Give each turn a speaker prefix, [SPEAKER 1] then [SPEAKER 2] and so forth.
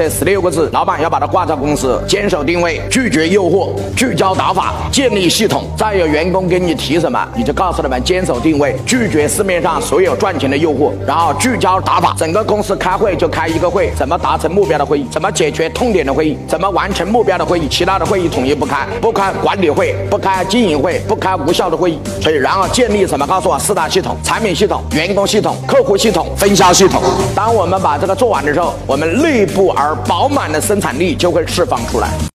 [SPEAKER 1] 这十六个字，老板要把它挂在公司，坚守定位，拒绝诱惑，聚焦打法，建立系统。再有员工给你提什么，你就告诉他们坚守定位，拒绝市面上所有赚钱的诱惑，然后聚焦打法。整个公司开会就开一个会，怎么达成目标的会议，怎么解决痛点的会议，怎么完成目标的会议，其他的会议统一不开，不开管理会，不开经营会，不开无效的会议。所以，然后建立什么？告诉我四大系统：产品系统、员工系统、客户系统、分销系统。当我们把这个做完的时候，我们内部而而饱满的生产力就会释放出来。